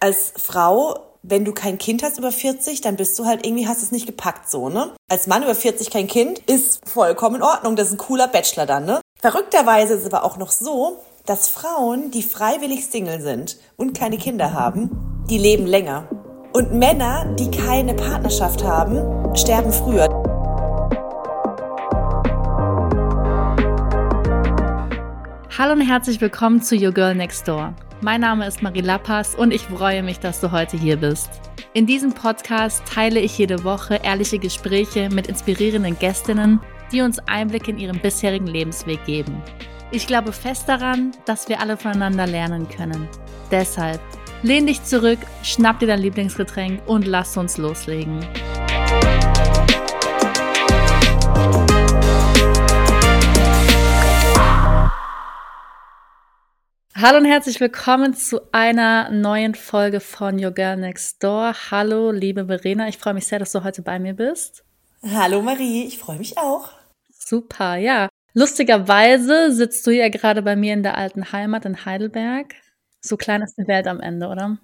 Als Frau wenn du kein Kind hast über 40, dann bist du halt irgendwie, hast es nicht gepackt so, ne? Als Mann über 40 kein Kind ist vollkommen in Ordnung. Das ist ein cooler Bachelor dann, ne? Verrückterweise ist es aber auch noch so, dass Frauen, die freiwillig Single sind und keine Kinder haben, die leben länger. Und Männer, die keine Partnerschaft haben, sterben früher. Hallo und herzlich willkommen zu Your Girl Next Door. Mein Name ist Marie Lappas und ich freue mich, dass du heute hier bist. In diesem Podcast teile ich jede Woche ehrliche Gespräche mit inspirierenden Gästinnen, die uns Einblick in ihren bisherigen Lebensweg geben. Ich glaube fest daran, dass wir alle voneinander lernen können. Deshalb lehn dich zurück, schnapp dir dein Lieblingsgetränk und lass uns loslegen. Hallo und herzlich willkommen zu einer neuen Folge von Your Girl Next Door. Hallo, liebe Verena, ich freue mich sehr, dass du heute bei mir bist. Hallo Marie, ich freue mich auch. Super, ja. Lustigerweise sitzt du ja gerade bei mir in der alten Heimat in Heidelberg. So klein ist die Welt am Ende, oder?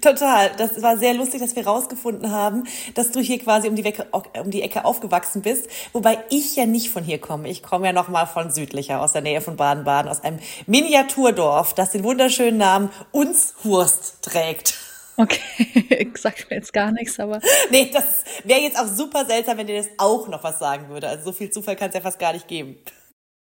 Total. Das war sehr lustig, dass wir rausgefunden haben, dass du hier quasi um die, Ecke, um die Ecke aufgewachsen bist. Wobei ich ja nicht von hier komme. Ich komme ja noch mal von südlicher, aus der Nähe von Baden-Baden, aus einem Miniaturdorf, das den wunderschönen Namen Unshurst trägt. Okay, sagt mir jetzt gar nichts, aber. Nee, das wäre jetzt auch super seltsam, wenn dir das auch noch was sagen würde. Also so viel Zufall kann es ja fast gar nicht geben.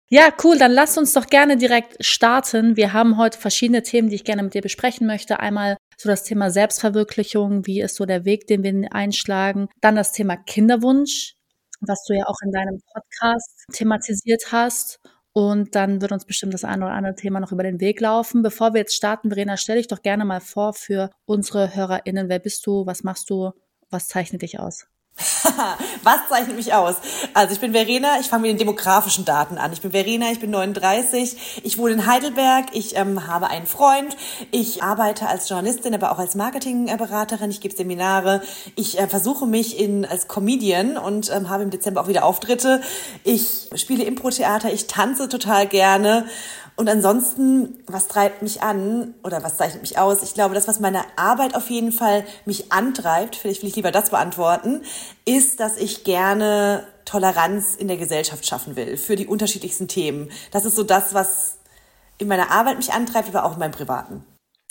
Ja, cool. Dann lass uns doch gerne direkt starten. Wir haben heute verschiedene Themen, die ich gerne mit dir besprechen möchte. Einmal so das Thema Selbstverwirklichung. Wie ist so der Weg, den wir einschlagen? Dann das Thema Kinderwunsch, was du ja auch in deinem Podcast thematisiert hast. Und dann wird uns bestimmt das eine oder andere Thema noch über den Weg laufen. Bevor wir jetzt starten, Verena, stell dich doch gerne mal vor für unsere HörerInnen. Wer bist du? Was machst du? Was zeichnet dich aus? Was zeichnet mich aus? Also ich bin Verena, ich fange mit den demografischen Daten an. Ich bin Verena, ich bin 39, ich wohne in Heidelberg, ich ähm, habe einen Freund, ich arbeite als Journalistin, aber auch als Marketingberaterin, ich gebe Seminare, ich äh, versuche mich in, als Comedian und ähm, habe im Dezember auch wieder Auftritte. Ich spiele Impro-Theater, ich tanze total gerne und ansonsten, was treibt mich an oder was zeichnet mich aus? Ich glaube, das, was meine Arbeit auf jeden Fall mich antreibt, vielleicht will ich lieber das beantworten, ist, dass ich gerne Toleranz in der Gesellschaft schaffen will für die unterschiedlichsten Themen. Das ist so das, was in meiner Arbeit mich antreibt, aber auch in meinem Privaten.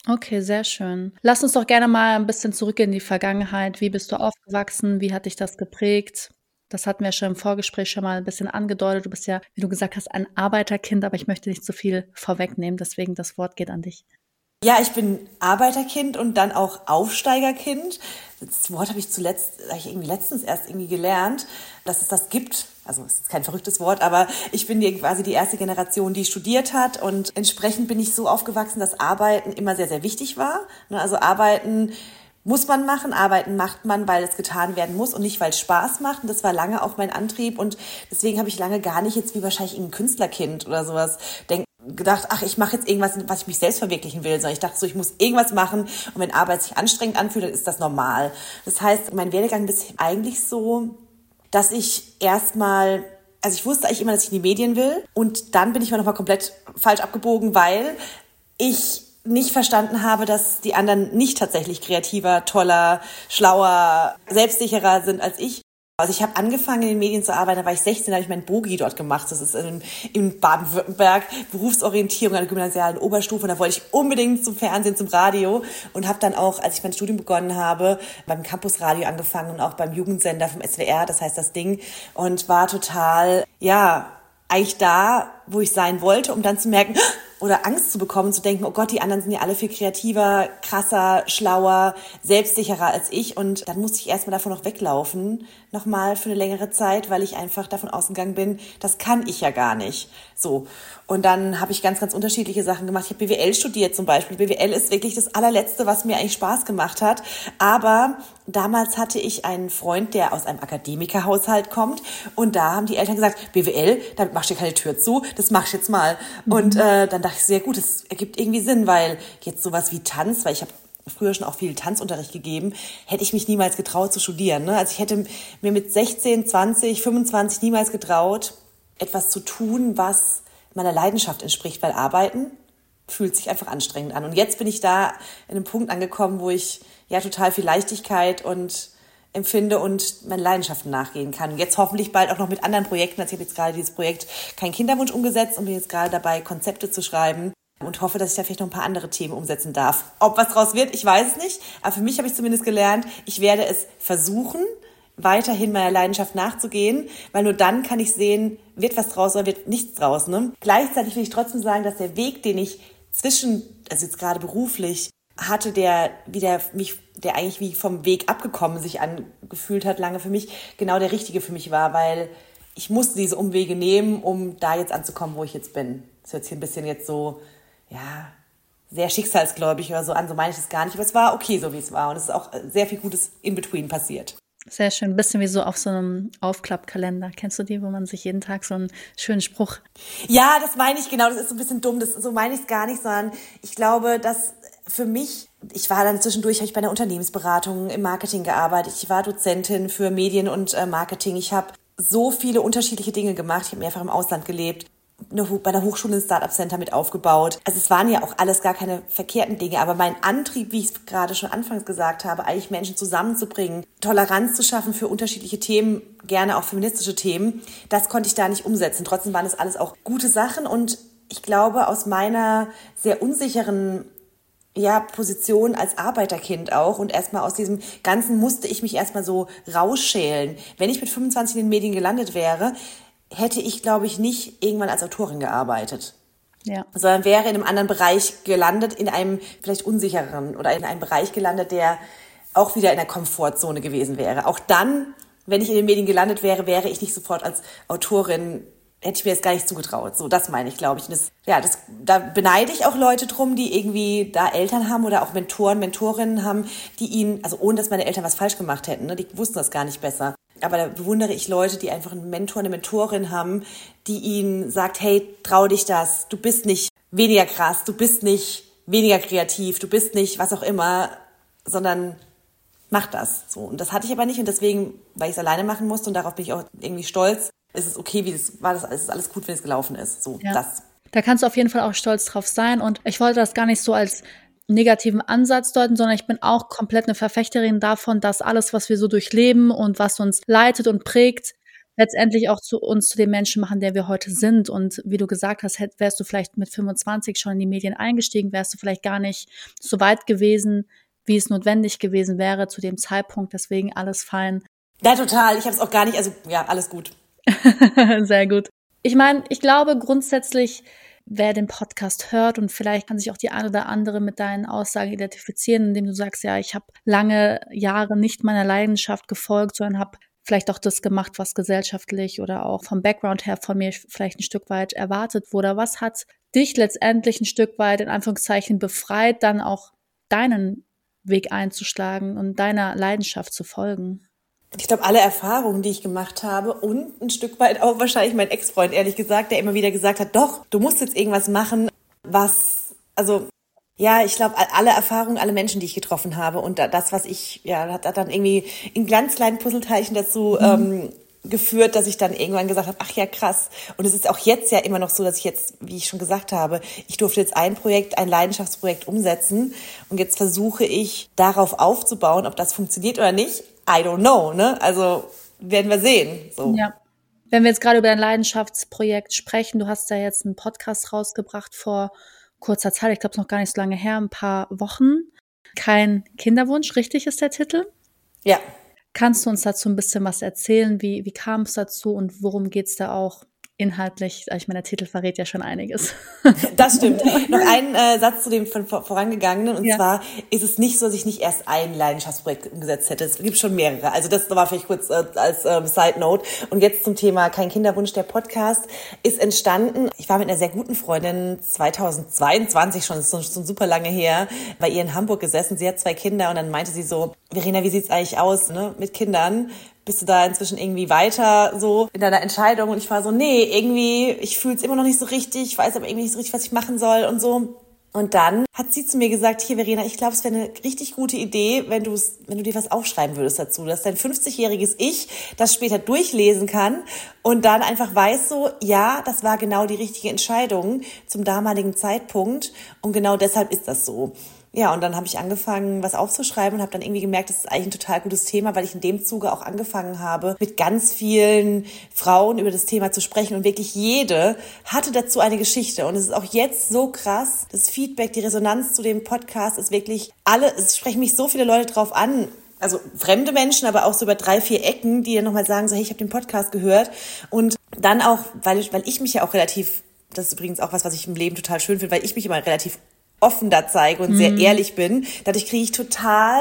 Okay, sehr schön. Lass uns doch gerne mal ein bisschen zurück in die Vergangenheit. Wie bist du aufgewachsen? Wie hat dich das geprägt? Das hatten wir schon im Vorgespräch schon mal ein bisschen angedeutet. Du bist ja, wie du gesagt hast, ein Arbeiterkind, aber ich möchte nicht zu viel vorwegnehmen, deswegen das Wort geht an dich. Ja, ich bin Arbeiterkind und dann auch Aufsteigerkind. Das Wort habe ich zuletzt, habe ich irgendwie letztens erst irgendwie gelernt, dass es das gibt. Also es ist kein verrücktes Wort, aber ich bin quasi die erste Generation, die studiert hat und entsprechend bin ich so aufgewachsen, dass Arbeiten immer sehr, sehr wichtig war. Ne, also Arbeiten muss man machen, arbeiten macht man, weil es getan werden muss und nicht, weil es Spaß macht. Und das war lange auch mein Antrieb und deswegen habe ich lange gar nicht jetzt wie wahrscheinlich ein Künstlerkind oder sowas denk, gedacht, ach, ich mache jetzt irgendwas, was ich mich selbst verwirklichen will, sondern ich dachte so, ich muss irgendwas machen und wenn Arbeit sich anstrengend anfühlt, dann ist das normal. Das heißt, mein Werdegang ist eigentlich so, dass ich erstmal also ich wusste eigentlich immer, dass ich in die Medien will und dann bin ich mal nochmal komplett falsch abgebogen, weil ich nicht verstanden habe, dass die anderen nicht tatsächlich kreativer, toller, schlauer, selbstsicherer sind als ich. Also ich habe angefangen in den Medien zu arbeiten, da war ich 16, da habe ich meinen Bogi dort gemacht. Das ist in, in Baden-Württemberg, Berufsorientierung an der gymnasialen Oberstufe. Und da wollte ich unbedingt zum Fernsehen, zum Radio und habe dann auch, als ich mein Studium begonnen habe, beim Campusradio angefangen und auch beim Jugendsender vom SWR, das heißt das Ding. Und war total, ja, eigentlich da, wo ich sein wollte, um dann zu merken, oder Angst zu bekommen, zu denken, oh Gott, die anderen sind ja alle viel kreativer, krasser, schlauer, selbstsicherer als ich. Und dann musste ich erstmal davon noch weglaufen, nochmal für eine längere Zeit, weil ich einfach davon ausgegangen bin, das kann ich ja gar nicht. So. Und dann habe ich ganz, ganz unterschiedliche Sachen gemacht. Ich habe BWL studiert zum Beispiel. BWL ist wirklich das allerletzte, was mir eigentlich Spaß gemacht hat. Aber damals hatte ich einen Freund, der aus einem Akademikerhaushalt kommt. Und da haben die Eltern gesagt, BWL, damit machst du keine Tür zu, das machst du jetzt mal. Mhm. Und äh, dann dachte ich, sehr gut, das ergibt irgendwie Sinn, weil jetzt sowas wie Tanz, weil ich habe früher schon auch viel Tanzunterricht gegeben, hätte ich mich niemals getraut zu studieren. Ne? Also ich hätte mir mit 16, 20, 25 niemals getraut, etwas zu tun, was meiner Leidenschaft entspricht, weil Arbeiten fühlt sich einfach anstrengend an. Und jetzt bin ich da in einem Punkt angekommen, wo ich ja total viel Leichtigkeit und empfinde und meinen Leidenschaften nachgehen kann. Jetzt hoffentlich bald auch noch mit anderen Projekten. Also ich habe jetzt gerade dieses Projekt Kein Kinderwunsch umgesetzt und bin jetzt gerade dabei, Konzepte zu schreiben und hoffe, dass ich da vielleicht noch ein paar andere Themen umsetzen darf. Ob was draus wird, ich weiß es nicht. Aber für mich habe ich zumindest gelernt, ich werde es versuchen, weiterhin meiner Leidenschaft nachzugehen, weil nur dann kann ich sehen, wird was draus oder wird nichts draus. Ne? Gleichzeitig will ich trotzdem sagen, dass der Weg, den ich zwischen, also jetzt gerade beruflich, hatte, der wieder mich, der eigentlich wie vom Weg abgekommen sich angefühlt hat, lange für mich, genau der richtige für mich war, weil ich musste diese Umwege nehmen, um da jetzt anzukommen, wo ich jetzt bin. Das hört sich ein bisschen jetzt so, ja, sehr schicksalsgläubig oder so an, so meine ich es gar nicht, aber es war okay, so wie es war und es ist auch sehr viel Gutes in between passiert. Sehr schön. Ein bisschen wie so auf so einem Aufklappkalender. Kennst du die, wo man sich jeden Tag so einen schönen Spruch. Ja, das meine ich genau. Das ist so ein bisschen dumm. Das, so meine ich es gar nicht, sondern ich glaube, dass für mich, ich war dann zwischendurch, habe ich bei einer Unternehmensberatung im Marketing gearbeitet. Ich war Dozentin für Medien und äh, Marketing. Ich habe so viele unterschiedliche Dinge gemacht. Ich habe mehrfach im Ausland gelebt bei der Hochschule ein Startup Center mit aufgebaut. Also es waren ja auch alles gar keine verkehrten Dinge, aber mein Antrieb, wie ich es gerade schon anfangs gesagt habe, eigentlich Menschen zusammenzubringen, Toleranz zu schaffen für unterschiedliche Themen, gerne auch feministische Themen, das konnte ich da nicht umsetzen. Trotzdem waren das alles auch gute Sachen und ich glaube, aus meiner sehr unsicheren ja, Position als Arbeiterkind auch und erstmal aus diesem Ganzen musste ich mich erstmal so rausschälen. Wenn ich mit 25 in den Medien gelandet wäre, hätte ich, glaube ich, nicht irgendwann als Autorin gearbeitet. Ja. Sondern wäre in einem anderen Bereich gelandet, in einem vielleicht unsicheren oder in einem Bereich gelandet, der auch wieder in der Komfortzone gewesen wäre. Auch dann, wenn ich in den Medien gelandet wäre, wäre ich nicht sofort als Autorin hätte ich mir jetzt gar nicht zugetraut. So, das meine ich, glaube ich. Und das, ja, das, da beneide ich auch Leute drum, die irgendwie da Eltern haben oder auch Mentoren, Mentorinnen haben, die ihnen, also ohne dass meine Eltern was falsch gemacht hätten, ne, die wussten das gar nicht besser, aber da bewundere ich Leute, die einfach einen Mentor, eine Mentorin haben, die ihnen sagt, hey, trau dich das, du bist nicht weniger krass, du bist nicht weniger kreativ, du bist nicht was auch immer, sondern mach das. So. Und das hatte ich aber nicht und deswegen, weil ich es alleine machen musste und darauf bin ich auch irgendwie stolz, ist es okay, wie das war, das ist alles gut, wenn es gelaufen ist. So, ja. das. Da kannst du auf jeden Fall auch stolz drauf sein und ich wollte das gar nicht so als negativen Ansatz deuten, sondern ich bin auch komplett eine Verfechterin davon, dass alles, was wir so durchleben und was uns leitet und prägt, letztendlich auch zu uns zu den Menschen machen, der wir heute sind. Und wie du gesagt hast, wärst du vielleicht mit 25 schon in die Medien eingestiegen, wärst du vielleicht gar nicht so weit gewesen, wie es notwendig gewesen wäre zu dem Zeitpunkt. Deswegen alles fein. Ja, total. Ich habe es auch gar nicht. Also ja, alles gut. Sehr gut. Ich meine, ich glaube grundsätzlich wer den Podcast hört und vielleicht kann sich auch die eine oder andere mit deinen Aussagen identifizieren, indem du sagst, ja, ich habe lange Jahre nicht meiner Leidenschaft gefolgt, sondern habe vielleicht auch das gemacht, was gesellschaftlich oder auch vom Background her von mir vielleicht ein Stück weit erwartet wurde. Was hat dich letztendlich ein Stück weit in Anführungszeichen befreit, dann auch deinen Weg einzuschlagen und deiner Leidenschaft zu folgen? Ich glaube, alle Erfahrungen, die ich gemacht habe und ein Stück weit auch wahrscheinlich mein Ex-Freund, ehrlich gesagt, der immer wieder gesagt hat, doch, du musst jetzt irgendwas machen, was, also, ja, ich glaube, alle Erfahrungen, alle Menschen, die ich getroffen habe und das, was ich, ja, hat, hat dann irgendwie in ganz kleinen Puzzleteilchen dazu mhm. ähm, geführt, dass ich dann irgendwann gesagt habe, ach ja, krass. Und es ist auch jetzt ja immer noch so, dass ich jetzt, wie ich schon gesagt habe, ich durfte jetzt ein Projekt, ein Leidenschaftsprojekt umsetzen und jetzt versuche ich darauf aufzubauen, ob das funktioniert oder nicht. I don't know, ne? Also werden wir sehen. So. Ja. Wenn wir jetzt gerade über dein Leidenschaftsprojekt sprechen, du hast ja jetzt einen Podcast rausgebracht vor kurzer Zeit, ich glaube es noch gar nicht so lange her, ein paar Wochen. Kein Kinderwunsch, richtig ist der Titel? Ja. Kannst du uns dazu ein bisschen was erzählen? Wie, wie kam es dazu und worum geht es da auch inhaltlich, ich meine, der Titel verrät ja schon einiges. Das stimmt. Noch ein äh, Satz zu dem von vorangegangenen. Und ja. zwar ist es nicht so, dass ich nicht erst ein Leidenschaftsprojekt umgesetzt hätte. Es gibt schon mehrere. Also das war vielleicht kurz äh, als ähm, Side Note. Und jetzt zum Thema Kein Kinderwunsch. Der Podcast ist entstanden. Ich war mit einer sehr guten Freundin 2022 schon, das ist schon super lange her, bei ihr in Hamburg gesessen. Sie hat zwei Kinder und dann meinte sie so, Verena, wie sieht's eigentlich aus ne, mit Kindern? Bist du da inzwischen irgendwie weiter so in deiner Entscheidung? Und ich war so, nee, irgendwie, ich fühle es immer noch nicht so richtig, ich weiß aber irgendwie nicht so richtig, was ich machen soll und so. Und dann hat sie zu mir gesagt, hier Verena, ich glaube, es wäre eine richtig gute Idee, wenn du wenn du dir was aufschreiben würdest dazu, dass dein 50-jähriges Ich das später durchlesen kann und dann einfach weiß so, ja, das war genau die richtige Entscheidung zum damaligen Zeitpunkt und genau deshalb ist das so. Ja, und dann habe ich angefangen, was aufzuschreiben und habe dann irgendwie gemerkt, das ist eigentlich ein total gutes Thema, weil ich in dem Zuge auch angefangen habe, mit ganz vielen Frauen über das Thema zu sprechen und wirklich jede hatte dazu eine Geschichte. Und es ist auch jetzt so krass, das Feedback, die Resonanz zu dem Podcast ist wirklich alle, es sprechen mich so viele Leute drauf an, also fremde Menschen, aber auch so über drei, vier Ecken, die dann nochmal sagen, so, hey, ich habe den Podcast gehört. Und dann auch, weil weil ich mich ja auch relativ, das ist übrigens auch was, was ich im Leben total schön finde, weil ich mich immer relativ offen da zeige und mhm. sehr ehrlich bin. Dadurch kriege ich total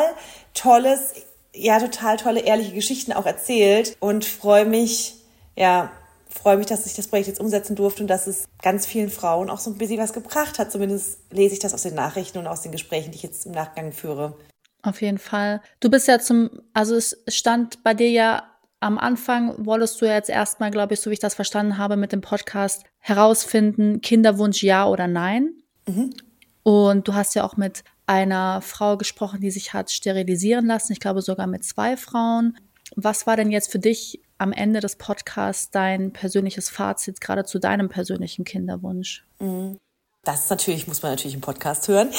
tolles, ja, total tolle, ehrliche Geschichten auch erzählt und freue mich, ja, freue mich, dass ich das Projekt jetzt umsetzen durfte und dass es ganz vielen Frauen auch so ein bisschen was gebracht hat. Zumindest lese ich das aus den Nachrichten und aus den Gesprächen, die ich jetzt im Nachgang führe. Auf jeden Fall. Du bist ja zum, also es stand bei dir ja am Anfang, wolltest du jetzt erstmal, glaube ich, so wie ich das verstanden habe, mit dem Podcast herausfinden, Kinderwunsch ja oder nein. Mhm. Und du hast ja auch mit einer Frau gesprochen, die sich hat sterilisieren lassen. Ich glaube sogar mit zwei Frauen. Was war denn jetzt für dich am Ende des Podcasts dein persönliches Fazit, gerade zu deinem persönlichen Kinderwunsch? Mhm. Das ist natürlich, muss man natürlich im Podcast hören.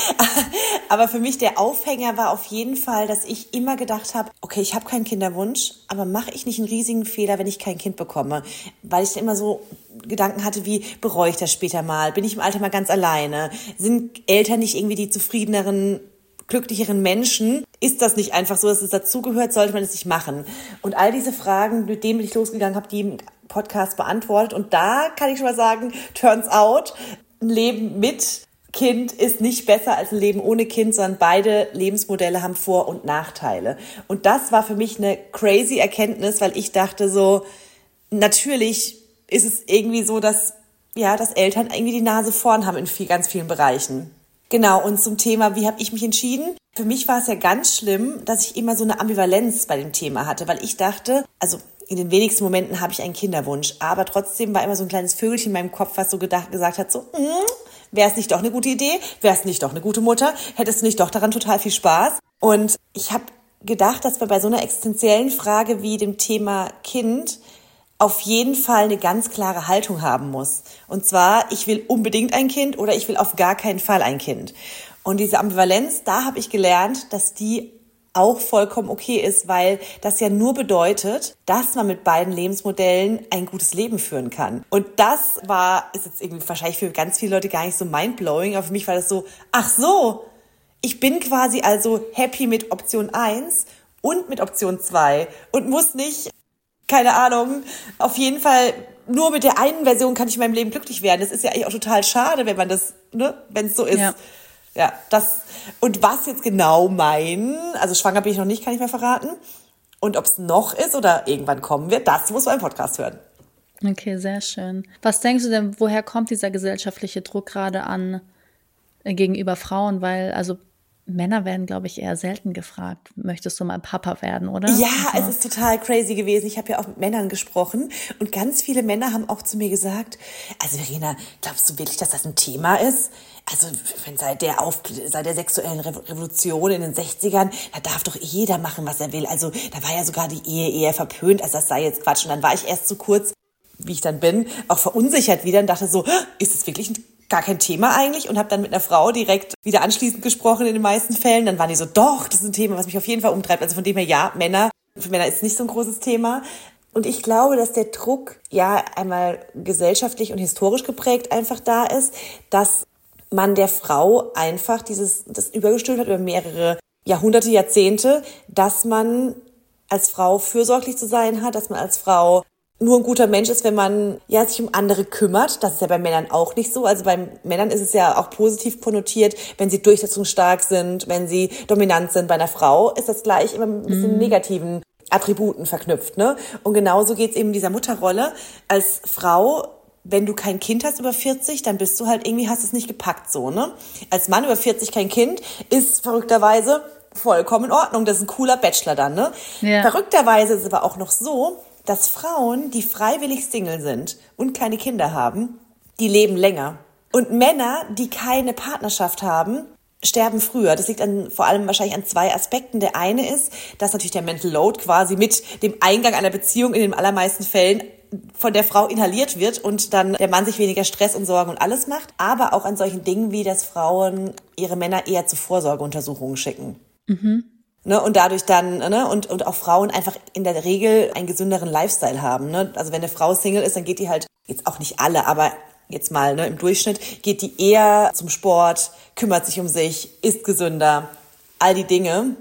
aber für mich der Aufhänger war auf jeden Fall, dass ich immer gedacht habe, okay, ich habe keinen Kinderwunsch, aber mache ich nicht einen riesigen Fehler, wenn ich kein Kind bekomme? Weil ich immer so Gedanken hatte, wie bereue ich das später mal? Bin ich im Alter mal ganz alleine? Sind Eltern nicht irgendwie die zufriedeneren glücklicheren Menschen. Ist das nicht einfach so, dass es dazugehört? Sollte man es nicht machen? Und all diese Fragen, mit denen bin ich losgegangen, habe die im Podcast beantwortet. Und da kann ich schon mal sagen, turns out, ein Leben mit Kind ist nicht besser als ein Leben ohne Kind, sondern beide Lebensmodelle haben Vor- und Nachteile. Und das war für mich eine crazy Erkenntnis, weil ich dachte so, natürlich ist es irgendwie so, dass, ja, dass Eltern irgendwie die Nase vorn haben in viel, ganz vielen Bereichen. Genau, und zum Thema, wie habe ich mich entschieden? Für mich war es ja ganz schlimm, dass ich immer so eine Ambivalenz bei dem Thema hatte, weil ich dachte, also in den wenigsten Momenten habe ich einen Kinderwunsch, aber trotzdem war immer so ein kleines Vögelchen in meinem Kopf, was so gedacht, gesagt hat, so, mm, wäre es nicht doch eine gute Idee? Wäre es nicht doch eine gute Mutter? Hättest du nicht doch daran total viel Spaß? Und ich habe gedacht, dass wir bei so einer existenziellen Frage wie dem Thema Kind auf jeden Fall eine ganz klare Haltung haben muss. Und zwar, ich will unbedingt ein Kind oder ich will auf gar keinen Fall ein Kind. Und diese Ambivalenz, da habe ich gelernt, dass die auch vollkommen okay ist, weil das ja nur bedeutet, dass man mit beiden Lebensmodellen ein gutes Leben führen kann. Und das war, ist jetzt irgendwie wahrscheinlich für ganz viele Leute gar nicht so mindblowing, aber für mich war das so, ach so, ich bin quasi also happy mit Option 1 und mit Option 2 und muss nicht, keine Ahnung, auf jeden Fall nur mit der einen Version kann ich in meinem Leben glücklich werden. Das ist ja eigentlich auch total schade, wenn man das, ne, wenn es so ist. Ja. Ja, das. Und was jetzt genau mein, also schwanger bin ich noch nicht, kann ich mir verraten. Und ob es noch ist oder irgendwann kommen wird, das muss man im Podcast hören. Okay, sehr schön. Was denkst du denn, woher kommt dieser gesellschaftliche Druck gerade an äh, gegenüber Frauen? Weil, also Männer werden, glaube ich, eher selten gefragt, möchtest du mal Papa werden, oder? Ja, also. es ist total crazy gewesen. Ich habe ja auch mit Männern gesprochen und ganz viele Männer haben auch zu mir gesagt, also Verena, glaubst du wirklich, dass das ein Thema ist? Also wenn seit der Auf seit der sexuellen Revolution in den 60ern, da darf doch jeder machen, was er will. Also da war ja sogar die Ehe eher verpönt, also das sei jetzt Quatsch. Und dann war ich erst so kurz, wie ich dann bin, auch verunsichert wieder und dachte so, ist es wirklich ein gar kein Thema eigentlich und habe dann mit einer Frau direkt wieder anschließend gesprochen in den meisten Fällen. Dann waren die so, doch, das ist ein Thema, was mich auf jeden Fall umtreibt. Also von dem her, ja, Männer, für Männer ist nicht so ein großes Thema. Und ich glaube, dass der Druck ja einmal gesellschaftlich und historisch geprägt einfach da ist, dass man der Frau einfach dieses, das übergestülpt hat über mehrere Jahrhunderte, Jahrzehnte, dass man als Frau fürsorglich zu sein hat, dass man als Frau nur ein guter Mensch ist, wenn man ja sich um andere kümmert. Das ist ja bei Männern auch nicht so. Also bei Männern ist es ja auch positiv konnotiert, wenn sie durchsetzungsstark sind, wenn sie dominant sind. Bei einer Frau ist das gleich immer ein bisschen mhm. negativen Attributen verknüpft. Ne? Und genauso geht's eben dieser Mutterrolle. Als Frau wenn du kein Kind hast über 40, dann bist du halt irgendwie, hast es nicht gepackt so, ne? Als Mann über 40 kein Kind ist verrückterweise vollkommen in Ordnung. Das ist ein cooler Bachelor dann, ne? Ja. Verrückterweise ist es aber auch noch so, dass Frauen, die freiwillig Single sind und keine Kinder haben, die leben länger. Und Männer, die keine Partnerschaft haben, sterben früher. Das liegt an, vor allem wahrscheinlich an zwei Aspekten. Der eine ist, dass natürlich der Mental Load quasi mit dem Eingang einer Beziehung in den allermeisten Fällen von der Frau inhaliert wird und dann der Mann sich weniger Stress und Sorgen und alles macht. Aber auch an solchen Dingen wie, dass Frauen ihre Männer eher zu Vorsorgeuntersuchungen schicken. Mhm. Ne, und dadurch dann, ne, und, und auch Frauen einfach in der Regel einen gesünderen Lifestyle haben. Ne? Also wenn eine Frau Single ist, dann geht die halt, jetzt auch nicht alle, aber jetzt mal ne, im Durchschnitt, geht die eher zum Sport, kümmert sich um sich, isst gesünder, all die Dinge.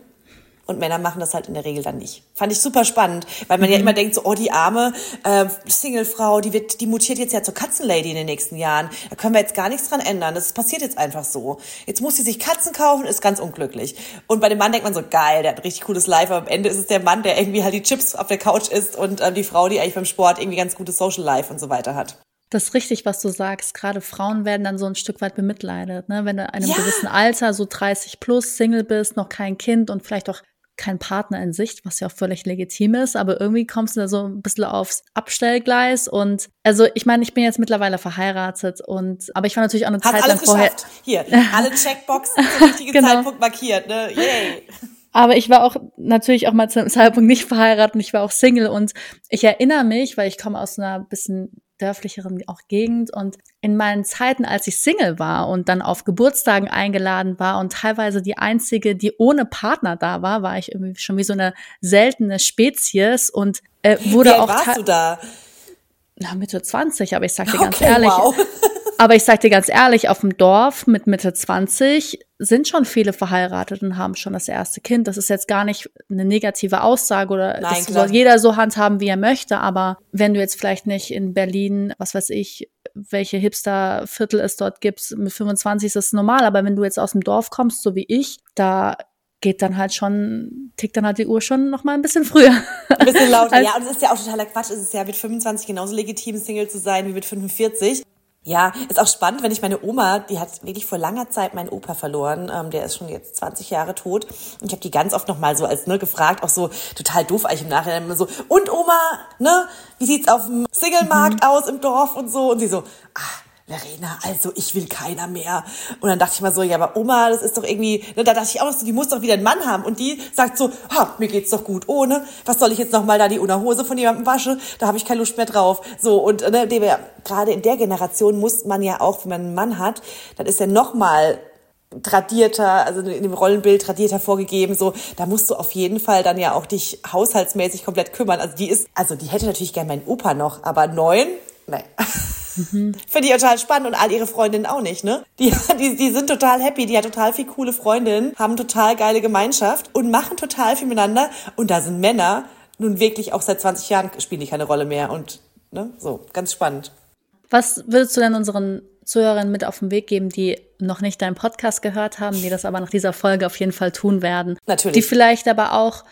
Und Männer machen das halt in der Regel dann nicht. Fand ich super spannend, weil man mhm. ja immer denkt, so, oh, die arme äh, Singlefrau, die wird, die mutiert jetzt ja zur Katzenlady in den nächsten Jahren. Da können wir jetzt gar nichts dran ändern. Das passiert jetzt einfach so. Jetzt muss sie sich Katzen kaufen, ist ganz unglücklich. Und bei dem Mann denkt man so, geil, der hat ein richtig cooles Life, aber am Ende ist es der Mann, der irgendwie halt die Chips auf der Couch isst und äh, die Frau, die eigentlich beim Sport irgendwie ganz gutes Social Life und so weiter hat. Das ist richtig, was du sagst. Gerade Frauen werden dann so ein Stück weit bemitleidet. Ne? Wenn du in einem ja. gewissen Alter, so 30 plus, Single bist, noch kein Kind und vielleicht auch kein Partner in Sicht, was ja auch völlig legitim ist, aber irgendwie kommst du da so ein bisschen aufs Abstellgleis und also ich meine, ich bin jetzt mittlerweile verheiratet und aber ich war natürlich auch eine Hast Zeit lang vorher hier alle Checkboxen zum richtigen genau. Zeitpunkt markiert, ne? Yay. Aber ich war auch natürlich auch mal zu einem Zeitpunkt nicht verheiratet und ich war auch Single und ich erinnere mich, weil ich komme aus einer bisschen dörflicheren auch Gegend und in meinen Zeiten, als ich Single war und dann auf Geburtstagen eingeladen war und teilweise die einzige, die ohne Partner da war, war ich irgendwie schon wie so eine seltene Spezies und äh, wurde wie auch warst du da? Na, Mitte 20, aber ich sag dir ganz okay, ehrlich, wow. Aber ich sag dir ganz ehrlich, auf dem Dorf mit Mitte 20 sind schon viele verheiratet und haben schon das erste Kind. Das ist jetzt gar nicht eine negative Aussage oder Nein, das klar. soll jeder so handhaben, wie er möchte. Aber wenn du jetzt vielleicht nicht in Berlin, was weiß ich, welche Hipster-Viertel es dort gibt, mit 25 ist das normal. Aber wenn du jetzt aus dem Dorf kommst, so wie ich, da geht dann halt schon, tickt dann halt die Uhr schon noch mal ein bisschen früher. Ein bisschen lauter, ja. Und es ist ja auch totaler Quatsch. Es ist ja mit 25 genauso legitim, Single zu sein wie mit 45. Ja, ist auch spannend, wenn ich meine Oma, die hat wirklich vor langer Zeit meinen Opa verloren, ähm, der ist schon jetzt 20 Jahre tot. Und ich habe die ganz oft noch mal so als ne gefragt, auch so total doof eigentlich im Nachhinein immer so, und Oma, ne, wie sieht's auf dem Single-Markt mhm. aus im Dorf und so? Und sie so, ah, Verena, also ich will keiner mehr. Und dann dachte ich mal so, ja, aber Oma, das ist doch irgendwie, ne, da dachte ich auch so, die muss doch wieder einen Mann haben. Und die sagt so, ha, mir geht's doch gut ohne. Was soll ich jetzt noch mal da die Unterhose von jemandem wasche? Da habe ich keine Lust mehr drauf. So, und ne, gerade in der Generation muss man ja auch, wenn man einen Mann hat, dann ist er noch mal tradierter, also in dem Rollenbild tradierter vorgegeben, so, da musst du auf jeden Fall dann ja auch dich haushaltsmäßig komplett kümmern. Also die ist, also die hätte natürlich gern meinen Opa noch, aber neun, nein. Mhm. Finde ich total spannend und all ihre Freundinnen auch nicht, ne? Die, die, die sind total happy, die hat total viel coole Freundinnen, haben total geile Gemeinschaft und machen total viel miteinander. Und da sind Männer nun wirklich auch seit 20 Jahren spielen die keine Rolle mehr und ne, so, ganz spannend. Was würdest du denn unseren Zuhörerinnen mit auf den Weg geben, die noch nicht deinen Podcast gehört haben, die das aber nach dieser Folge auf jeden Fall tun werden? Natürlich. Die vielleicht aber auch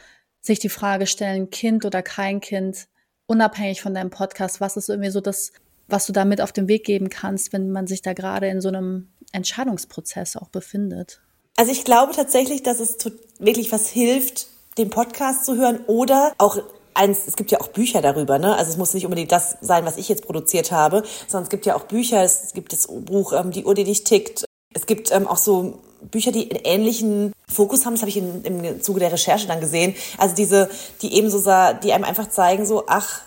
sich die Frage stellen, Kind oder kein Kind, unabhängig von deinem Podcast, was ist irgendwie so das was du damit auf den Weg geben kannst, wenn man sich da gerade in so einem Entscheidungsprozess auch befindet? Also ich glaube tatsächlich, dass es wirklich was hilft, den Podcast zu hören oder auch eins, es gibt ja auch Bücher darüber, ne? Also es muss nicht unbedingt das sein, was ich jetzt produziert habe, sondern es gibt ja auch Bücher, es gibt das Buch ähm, Die Uhr, die dich tickt. Es gibt ähm, auch so Bücher, die einen ähnlichen Fokus haben, das habe ich in, im Zuge der Recherche dann gesehen. Also diese, die eben so, die einem einfach zeigen, so, ach,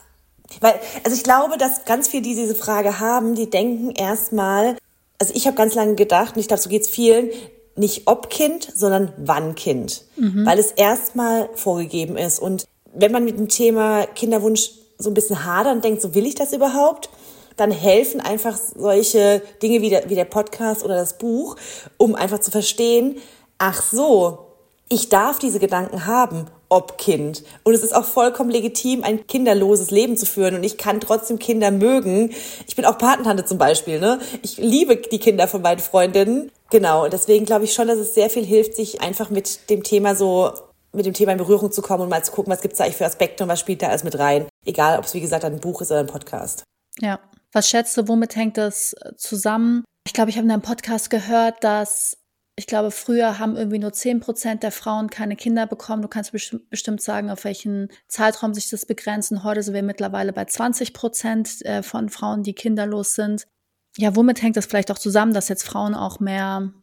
weil, also ich glaube, dass ganz viele, die diese Frage haben, die denken erstmal, also ich habe ganz lange gedacht, und ich glaube, so geht's vielen, nicht ob Kind, sondern wann Kind. Mhm. Weil es erstmal vorgegeben ist. Und wenn man mit dem Thema Kinderwunsch so ein bisschen hadern denkt, so will ich das überhaupt, dann helfen einfach solche Dinge wie der, wie der Podcast oder das Buch, um einfach zu verstehen, ach so, ich darf diese Gedanken haben, ob Kind. Und es ist auch vollkommen legitim, ein kinderloses Leben zu führen. Und ich kann trotzdem Kinder mögen. Ich bin auch Patentante zum Beispiel. Ne? Ich liebe die Kinder von meinen Freundinnen. Genau. Und deswegen glaube ich schon, dass es sehr viel hilft, sich einfach mit dem Thema so mit dem Thema in Berührung zu kommen und mal zu gucken, was gibt es eigentlich für Aspekte und was spielt da alles mit rein. Egal, ob es wie gesagt ein Buch ist oder ein Podcast. Ja. Was schätzt du, womit hängt das zusammen? Ich glaube, ich habe in einem Podcast gehört, dass ich glaube, früher haben irgendwie nur zehn Prozent der Frauen keine Kinder bekommen. Du kannst bestimmt sagen, auf welchen Zeitraum sich das begrenzen. Heute sind wir mittlerweile bei 20 Prozent äh, von Frauen, die kinderlos sind. ja, womit hängt das vielleicht auch zusammen, dass jetzt Frauen auch mehr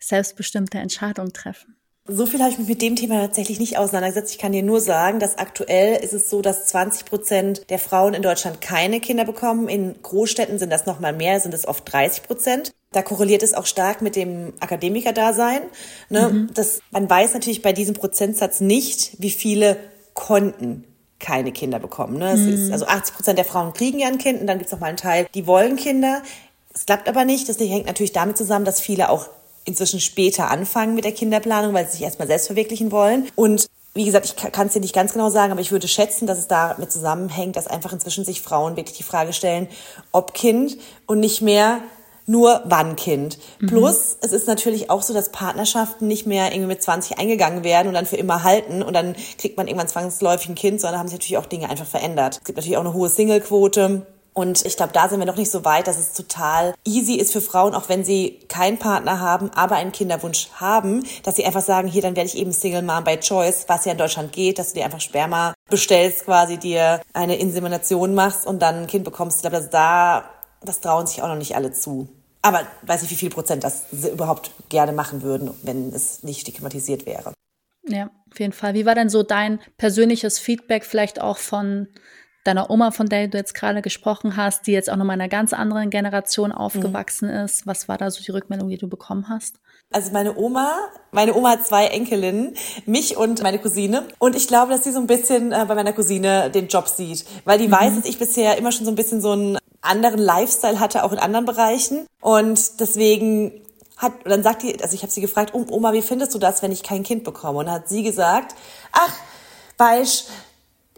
selbstbestimmte Entscheidungen treffen? So viel habe ich mich mit dem Thema tatsächlich nicht auseinandergesetzt. Ich kann dir nur sagen, dass aktuell ist es so, dass 20 Prozent der Frauen in Deutschland keine Kinder bekommen. In Großstädten sind das noch mal mehr, sind es oft 30 Prozent. Da korreliert es auch stark mit dem Akademikerdasein. Ne? Mhm. Das, man weiß natürlich bei diesem Prozentsatz nicht, wie viele konnten keine Kinder bekommen. Ne? Mhm. Ist, also 80 Prozent der Frauen kriegen ja ein Kind und dann gibt es noch mal einen Teil, die wollen Kinder. Es klappt aber nicht. Das hängt natürlich damit zusammen, dass viele auch inzwischen später anfangen mit der Kinderplanung, weil sie sich erstmal selbst verwirklichen wollen. Und wie gesagt, ich kann es dir nicht ganz genau sagen, aber ich würde schätzen, dass es damit zusammenhängt, dass einfach inzwischen sich Frauen wirklich die Frage stellen, ob Kind und nicht mehr nur wann Kind. Mhm. Plus, es ist natürlich auch so, dass Partnerschaften nicht mehr irgendwie mit 20 eingegangen werden und dann für immer halten und dann kriegt man irgendwann zwangsläufig ein Kind, sondern haben sich natürlich auch Dinge einfach verändert. Es gibt natürlich auch eine hohe Singlequote. Und ich glaube, da sind wir noch nicht so weit, dass es total easy ist für Frauen, auch wenn sie keinen Partner haben, aber einen Kinderwunsch haben, dass sie einfach sagen, hier, dann werde ich eben Single Mom by Choice, was ja in Deutschland geht, dass du dir einfach Sperma bestellst, quasi dir eine Insemination machst und dann ein Kind bekommst. Ich glaube, dass da, das trauen sich auch noch nicht alle zu. Aber weiß nicht, wie viel Prozent das überhaupt gerne machen würden, wenn es nicht stigmatisiert wäre. Ja, auf jeden Fall. Wie war denn so dein persönliches Feedback vielleicht auch von deiner Oma, von der du jetzt gerade gesprochen hast, die jetzt auch noch mal in einer ganz anderen Generation aufgewachsen mhm. ist. Was war da so die Rückmeldung, die du bekommen hast? Also meine Oma, meine Oma hat zwei Enkelinnen, mich und meine Cousine. Und ich glaube, dass sie so ein bisschen äh, bei meiner Cousine den Job sieht, weil die mhm. weiß, dass ich bisher immer schon so ein bisschen so einen anderen Lifestyle hatte, auch in anderen Bereichen. Und deswegen hat, und dann sagt die, also ich habe sie gefragt, Oma, wie findest du das, wenn ich kein Kind bekomme? Und hat sie gesagt, ach, Beisch,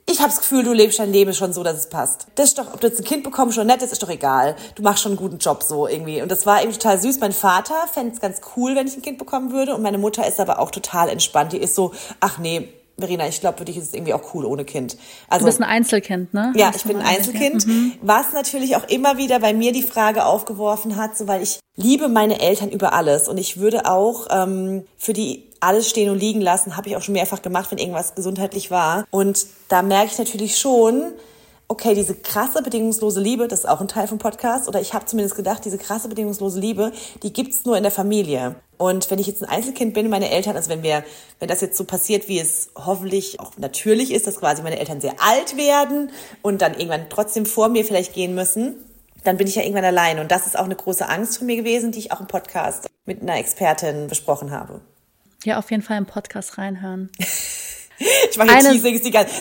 ich habe das Gefühl, du lebst dein Leben schon so, dass es passt. Das ist doch, ob du jetzt ein Kind bekommst schon nett, das ist doch egal. Du machst schon einen guten Job so irgendwie. Und das war eben total süß. Mein Vater fände es ganz cool, wenn ich ein Kind bekommen würde. Und meine Mutter ist aber auch total entspannt. Die ist so, ach nee, Verena, ich glaube, für dich ist es irgendwie auch cool ohne Kind. Also, du bist ein Einzelkind, ne? Ja, ich bin ein Einzelkind. Mhm. Was natürlich auch immer wieder bei mir die Frage aufgeworfen hat, so weil ich liebe meine Eltern über alles und ich würde auch ähm, für die alles stehen und liegen lassen, habe ich auch schon mehrfach gemacht, wenn irgendwas gesundheitlich war. Und da merke ich natürlich schon, okay, diese krasse bedingungslose Liebe, das ist auch ein Teil vom Podcast, oder ich habe zumindest gedacht, diese krasse bedingungslose Liebe, die gibt's nur in der Familie. Und wenn ich jetzt ein Einzelkind bin, meine Eltern, also wenn wir, wenn das jetzt so passiert, wie es hoffentlich auch natürlich ist, dass quasi meine Eltern sehr alt werden und dann irgendwann trotzdem vor mir vielleicht gehen müssen, dann bin ich ja irgendwann allein. Und das ist auch eine große Angst von mir gewesen, die ich auch im Podcast mit einer Expertin besprochen habe. Ja, auf jeden Fall im Podcast reinhören. Ich mache hier Teasings die ganze,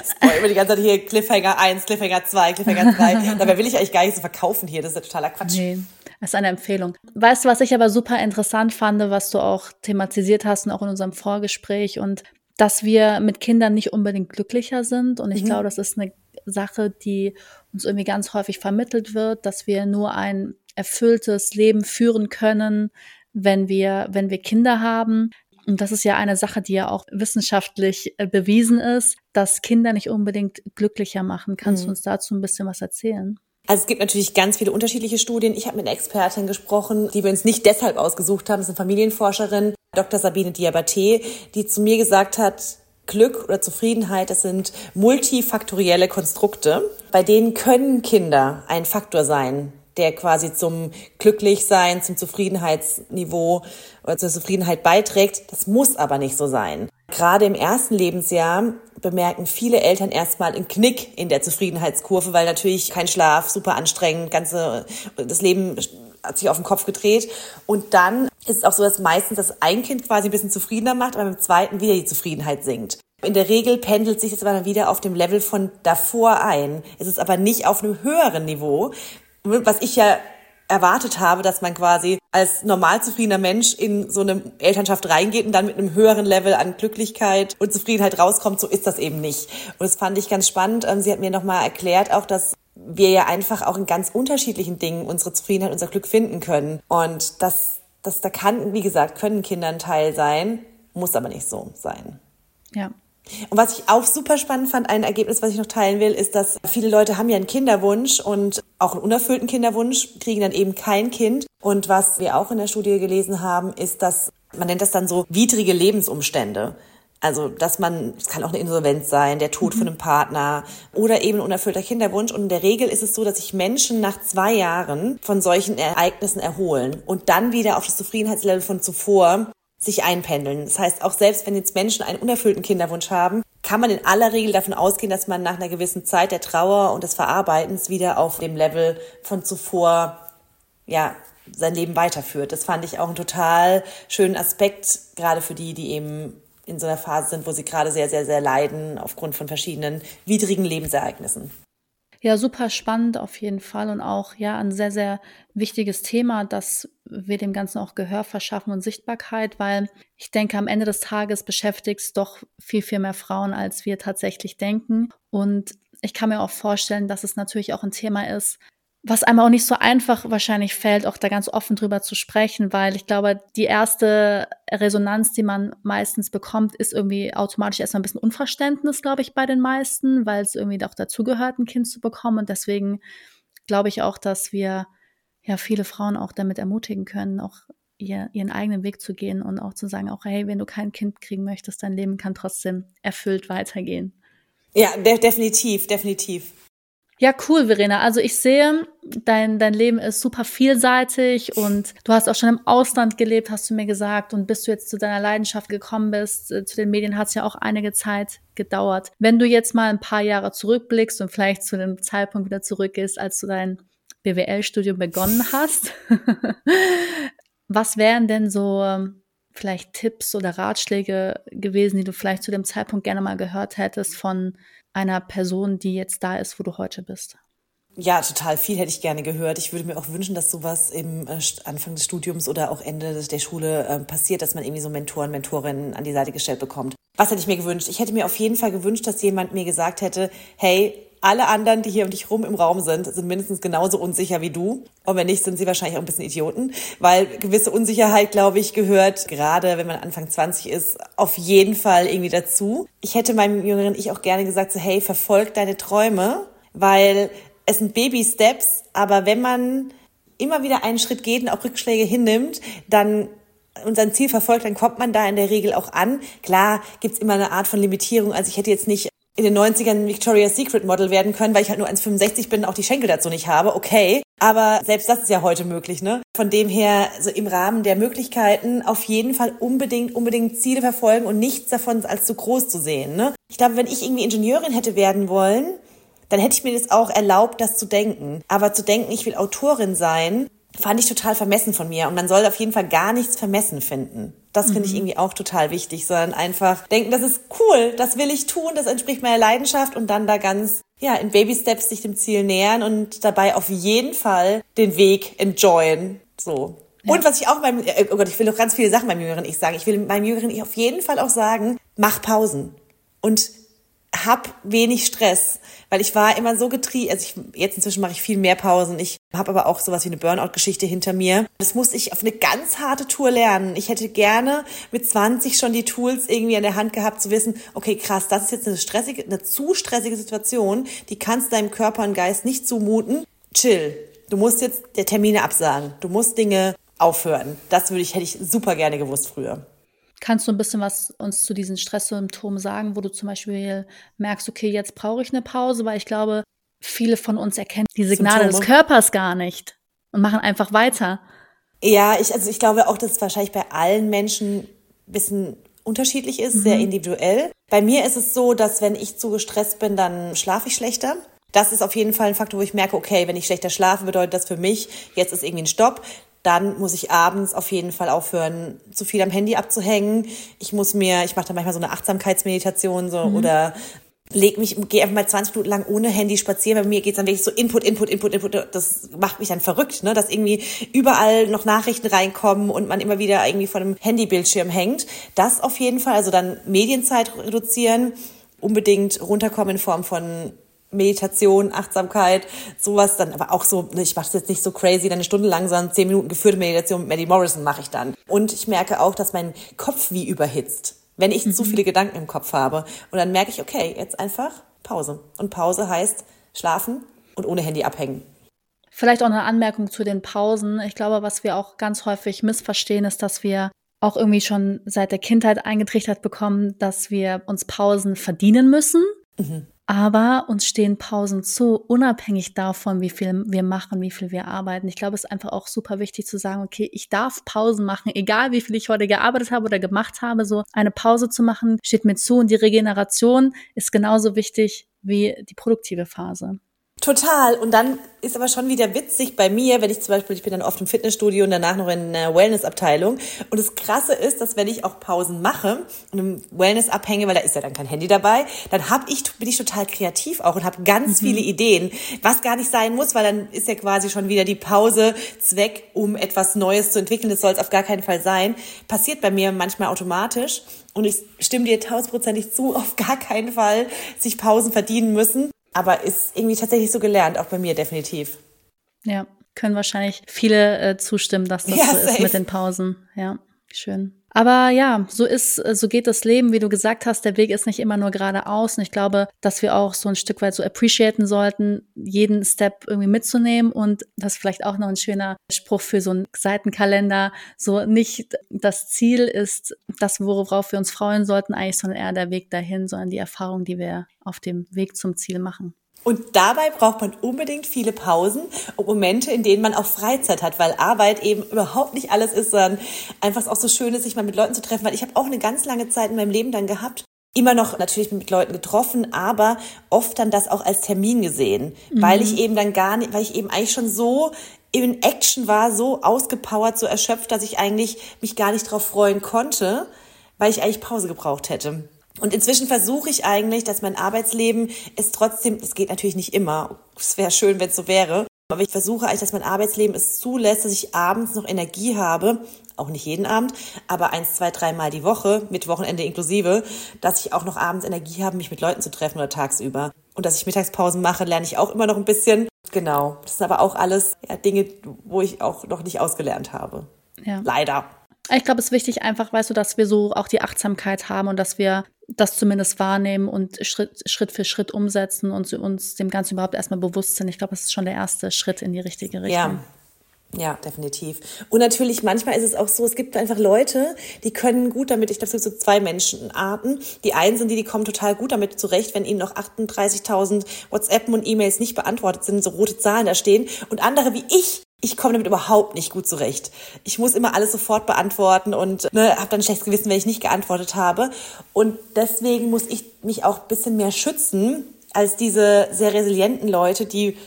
die ganze Zeit hier Cliffhanger 1, Cliffhanger 2, Cliffhanger 3. Dabei will ich eigentlich gar nicht so verkaufen hier. Das ist ja totaler Quatsch. Nee. Das ist eine Empfehlung. Weißt du, was ich aber super interessant fand, was du auch thematisiert hast und auch in unserem Vorgespräch und dass wir mit Kindern nicht unbedingt glücklicher sind. Und ich mhm. glaube, das ist eine Sache, die uns irgendwie ganz häufig vermittelt wird, dass wir nur ein erfülltes Leben führen können, wenn wir, wenn wir Kinder haben. Und das ist ja eine Sache, die ja auch wissenschaftlich äh, bewiesen ist, dass Kinder nicht unbedingt glücklicher machen. Kannst mhm. du uns dazu ein bisschen was erzählen? Also es gibt natürlich ganz viele unterschiedliche Studien. Ich habe mit einer Expertin gesprochen, die wir uns nicht deshalb ausgesucht haben. Das ist eine Familienforscherin, Dr. Sabine Diabaté, die zu mir gesagt hat, Glück oder Zufriedenheit, das sind multifaktorielle Konstrukte. Bei denen können Kinder ein Faktor sein, der quasi zum Glücklichsein, zum Zufriedenheitsniveau oder zur Zufriedenheit beiträgt. Das muss aber nicht so sein. Gerade im ersten Lebensjahr bemerken viele Eltern erstmal einen Knick in der Zufriedenheitskurve, weil natürlich kein Schlaf, super anstrengend, ganze, das Leben hat sich auf den Kopf gedreht. Und dann ist es auch so, dass meistens das ein Kind quasi ein bisschen zufriedener macht, aber beim zweiten wieder die Zufriedenheit sinkt. In der Regel pendelt sich das aber dann wieder auf dem Level von davor ein. Es ist aber nicht auf einem höheren Niveau, was ich ja erwartet habe, dass man quasi als normal zufriedener Mensch in so eine Elternschaft reingeht und dann mit einem höheren Level an Glücklichkeit und Zufriedenheit rauskommt. So ist das eben nicht. Und das fand ich ganz spannend. Ähm, sie hat mir nochmal erklärt auch, dass wir ja einfach auch in ganz unterschiedlichen Dingen unsere Zufriedenheit, unser Glück finden können. Und das, das da kann, wie gesagt, können Kinder ein Teil sein, muss aber nicht so sein. Ja, und was ich auch super spannend fand, ein Ergebnis, was ich noch teilen will, ist, dass viele Leute haben ja einen Kinderwunsch und auch einen unerfüllten Kinderwunsch, kriegen dann eben kein Kind. Und was wir auch in der Studie gelesen haben, ist, dass man nennt das dann so widrige Lebensumstände. Also, dass man, es kann auch eine Insolvenz sein, der Tod mhm. von einem Partner oder eben ein unerfüllter Kinderwunsch. Und in der Regel ist es so, dass sich Menschen nach zwei Jahren von solchen Ereignissen erholen und dann wieder auf das Zufriedenheitslevel von zuvor sich einpendeln. Das heißt, auch selbst wenn jetzt Menschen einen unerfüllten Kinderwunsch haben, kann man in aller Regel davon ausgehen, dass man nach einer gewissen Zeit der Trauer und des Verarbeitens wieder auf dem Level von zuvor, ja, sein Leben weiterführt. Das fand ich auch einen total schönen Aspekt, gerade für die, die eben in so einer Phase sind, wo sie gerade sehr, sehr, sehr leiden aufgrund von verschiedenen widrigen Lebensereignissen. Ja, super spannend auf jeden Fall und auch ja ein sehr, sehr wichtiges Thema, dass wir dem Ganzen auch Gehör verschaffen und Sichtbarkeit, weil ich denke, am Ende des Tages beschäftigt es doch viel, viel mehr Frauen, als wir tatsächlich denken. Und ich kann mir auch vorstellen, dass es natürlich auch ein Thema ist, was einem auch nicht so einfach wahrscheinlich fällt, auch da ganz offen drüber zu sprechen, weil ich glaube, die erste Resonanz, die man meistens bekommt, ist irgendwie automatisch erstmal ein bisschen Unverständnis, glaube ich, bei den meisten, weil es irgendwie auch dazugehört, ein Kind zu bekommen. Und deswegen glaube ich auch, dass wir ja viele Frauen auch damit ermutigen können, auch ihr, ihren eigenen Weg zu gehen und auch zu sagen, auch hey, wenn du kein Kind kriegen möchtest, dein Leben kann trotzdem erfüllt weitergehen. Ja, de definitiv, definitiv. Ja, cool, Verena. Also ich sehe, dein, dein Leben ist super vielseitig und du hast auch schon im Ausland gelebt, hast du mir gesagt. Und bis du jetzt zu deiner Leidenschaft gekommen bist, äh, zu den Medien hat es ja auch einige Zeit gedauert. Wenn du jetzt mal ein paar Jahre zurückblickst und vielleicht zu dem Zeitpunkt wieder zurückgehst, als du dein BWL-Studium begonnen hast, was wären denn so ähm, vielleicht Tipps oder Ratschläge gewesen, die du vielleicht zu dem Zeitpunkt gerne mal gehört hättest von einer Person, die jetzt da ist, wo du heute bist? Ja, total viel hätte ich gerne gehört. Ich würde mir auch wünschen, dass sowas im äh, Anfang des Studiums oder auch Ende der Schule äh, passiert, dass man irgendwie so Mentoren, Mentorinnen an die Seite gestellt bekommt. Was hätte ich mir gewünscht? Ich hätte mir auf jeden Fall gewünscht, dass jemand mir gesagt hätte, hey, alle anderen, die hier um dich rum im Raum sind, sind mindestens genauso unsicher wie du. Und wenn nicht, sind sie wahrscheinlich auch ein bisschen Idioten, weil gewisse Unsicherheit, glaube ich, gehört, gerade wenn man Anfang 20 ist, auf jeden Fall irgendwie dazu. Ich hätte meinem jüngeren Ich auch gerne gesagt, so, hey, verfolg deine Träume, weil es sind Baby-Steps, aber wenn man immer wieder einen Schritt geht und auch Rückschläge hinnimmt, dann und sein Ziel verfolgt, dann kommt man da in der Regel auch an. Klar gibt's immer eine Art von Limitierung. Also ich hätte jetzt nicht in den 90ern Victoria's Secret Model werden können, weil ich halt nur 1,65 bin und auch die Schenkel dazu nicht habe. Okay. Aber selbst das ist ja heute möglich, ne? Von dem her, so im Rahmen der Möglichkeiten auf jeden Fall unbedingt, unbedingt Ziele verfolgen und nichts davon als zu groß zu sehen, ne? Ich glaube, wenn ich irgendwie Ingenieurin hätte werden wollen, dann hätte ich mir das auch erlaubt, das zu denken. Aber zu denken, ich will Autorin sein, fand ich total vermessen von mir. Und man soll auf jeden Fall gar nichts vermessen finden. Das finde ich mhm. irgendwie auch total wichtig, sondern einfach denken, das ist cool, das will ich tun, das entspricht meiner Leidenschaft und dann da ganz, ja, in Baby-Steps sich dem Ziel nähern und dabei auf jeden Fall den Weg enjoyen. So. Ja. Und was ich auch beim, äh, oh Gott, ich will noch ganz viele Sachen beim Jüngeren Ich sagen. Ich will meinem Jüngeren Ich auf jeden Fall auch sagen, mach Pausen. Und hab wenig Stress, weil ich war immer so getrieben, also ich, jetzt inzwischen mache ich viel mehr Pausen. Ich habe aber auch sowas wie eine Burnout-Geschichte hinter mir. Das musste ich auf eine ganz harte Tour lernen. Ich hätte gerne mit 20 schon die Tools irgendwie an der Hand gehabt, zu wissen, okay, krass, das ist jetzt eine stressige, eine zu stressige Situation, die kannst deinem Körper und Geist nicht zumuten. Chill. Du musst jetzt der Termine absagen. Du musst Dinge aufhören. Das würde ich, hätte ich super gerne gewusst früher. Kannst du ein bisschen was uns zu diesen Stresssymptomen sagen, wo du zum Beispiel merkst, okay, jetzt brauche ich eine Pause, weil ich glaube, viele von uns erkennen die Signale Symptome. des Körpers gar nicht und machen einfach weiter. Ja, ich, also ich glaube auch, dass es wahrscheinlich bei allen Menschen ein bisschen unterschiedlich ist, mhm. sehr individuell. Bei mir ist es so, dass wenn ich zu gestresst bin, dann schlafe ich schlechter. Das ist auf jeden Fall ein Faktor, wo ich merke, okay, wenn ich schlechter schlafe, bedeutet das für mich, jetzt ist irgendwie ein Stopp dann muss ich abends auf jeden Fall aufhören, zu viel am Handy abzuhängen. Ich muss mir, ich mache dann manchmal so eine Achtsamkeitsmeditation so mhm. oder leg mich, gehe einfach mal 20 Minuten lang ohne Handy spazieren. Bei mir geht's dann wirklich so Input, Input, Input, Input. Das macht mich dann verrückt, ne? dass irgendwie überall noch Nachrichten reinkommen und man immer wieder irgendwie vor dem Handybildschirm hängt. Das auf jeden Fall, also dann Medienzeit reduzieren, unbedingt runterkommen in Form von Meditation, Achtsamkeit, sowas dann, aber auch so, ne, ich mache das jetzt nicht so crazy, dann eine Stunde lang, sondern zehn Minuten geführte Meditation mit Maddie Morrison mache ich dann. Und ich merke auch, dass mein Kopf wie überhitzt, wenn ich mhm. zu viele Gedanken im Kopf habe. Und dann merke ich, okay, jetzt einfach Pause. Und Pause heißt schlafen und ohne Handy abhängen. Vielleicht auch eine Anmerkung zu den Pausen. Ich glaube, was wir auch ganz häufig missverstehen, ist, dass wir auch irgendwie schon seit der Kindheit eingetrichtert bekommen, dass wir uns Pausen verdienen müssen. Mhm. Aber uns stehen Pausen zu, unabhängig davon, wie viel wir machen, wie viel wir arbeiten. Ich glaube, es ist einfach auch super wichtig zu sagen, okay, ich darf Pausen machen, egal wie viel ich heute gearbeitet habe oder gemacht habe. So eine Pause zu machen, steht mir zu und die Regeneration ist genauso wichtig wie die produktive Phase. Total. Und dann ist aber schon wieder witzig bei mir, wenn ich zum Beispiel, ich bin dann oft im Fitnessstudio und danach noch in der Wellnessabteilung. Und das Krasse ist, dass wenn ich auch Pausen mache und im Wellness abhänge, weil da ist ja dann kein Handy dabei, dann hab ich, bin ich total kreativ auch und habe ganz mhm. viele Ideen, was gar nicht sein muss, weil dann ist ja quasi schon wieder die Pause Zweck, um etwas Neues zu entwickeln. Das soll es auf gar keinen Fall sein. Passiert bei mir manchmal automatisch. Und ich stimme dir tausendprozentig zu, auf gar keinen Fall sich Pausen verdienen müssen aber ist irgendwie tatsächlich so gelernt, auch bei mir definitiv. Ja, können wahrscheinlich viele äh, zustimmen, dass das ja, so ist mit den Pausen. Ja, schön. Aber ja, so ist, äh, so geht das Leben, wie du gesagt hast. Der Weg ist nicht immer nur geradeaus. Und ich glaube, dass wir auch so ein Stück weit so appreciaten sollten, jeden Step irgendwie mitzunehmen. Und das ist vielleicht auch noch ein schöner Spruch für so einen Seitenkalender. So nicht das Ziel ist das, worauf wir uns freuen sollten, eigentlich, sondern eher der Weg dahin, sondern die Erfahrung, die wir auf dem Weg zum Ziel machen. Und dabei braucht man unbedingt viele Pausen und Momente, in denen man auch Freizeit hat, weil Arbeit eben überhaupt nicht alles ist, sondern einfach auch so schön ist, sich mal mit Leuten zu treffen, weil ich habe auch eine ganz lange Zeit in meinem Leben dann gehabt, immer noch natürlich mit Leuten getroffen, aber oft dann das auch als Termin gesehen, mhm. weil ich eben dann gar nicht, weil ich eben eigentlich schon so in Action war, so ausgepowert, so erschöpft, dass ich eigentlich mich gar nicht drauf freuen konnte, weil ich eigentlich Pause gebraucht hätte. Und inzwischen versuche ich eigentlich, dass mein Arbeitsleben es trotzdem, es geht natürlich nicht immer, es wäre schön, wenn es so wäre, aber ich versuche eigentlich, dass mein Arbeitsleben es zulässt, dass ich abends noch Energie habe, auch nicht jeden Abend, aber eins, zwei, dreimal die Woche, mit Wochenende inklusive, dass ich auch noch abends Energie habe, mich mit Leuten zu treffen oder tagsüber. Und dass ich Mittagspausen mache, lerne ich auch immer noch ein bisschen. Genau. Das sind aber auch alles ja, Dinge, wo ich auch noch nicht ausgelernt habe. Ja. Leider. Ich glaube, es ist wichtig einfach, weißt du, dass wir so auch die Achtsamkeit haben und dass wir das zumindest wahrnehmen und Schritt, Schritt für Schritt umsetzen und uns dem Ganzen überhaupt erstmal bewusst sind. Ich glaube, das ist schon der erste Schritt in die richtige Richtung. Ja. Ja, definitiv. Und natürlich, manchmal ist es auch so, es gibt einfach Leute, die können gut damit, ich glaube, es gibt so zwei Menschenarten. Die einen sind die, die kommen total gut damit zurecht, wenn ihnen noch 38.000 WhatsApp und E-Mails nicht beantwortet sind, so rote Zahlen da stehen. Und andere wie ich, ich komme damit überhaupt nicht gut zurecht. Ich muss immer alles sofort beantworten und ne, habe dann schlechtes Gewissen, wenn ich nicht geantwortet habe. Und deswegen muss ich mich auch ein bisschen mehr schützen als diese sehr resilienten Leute, die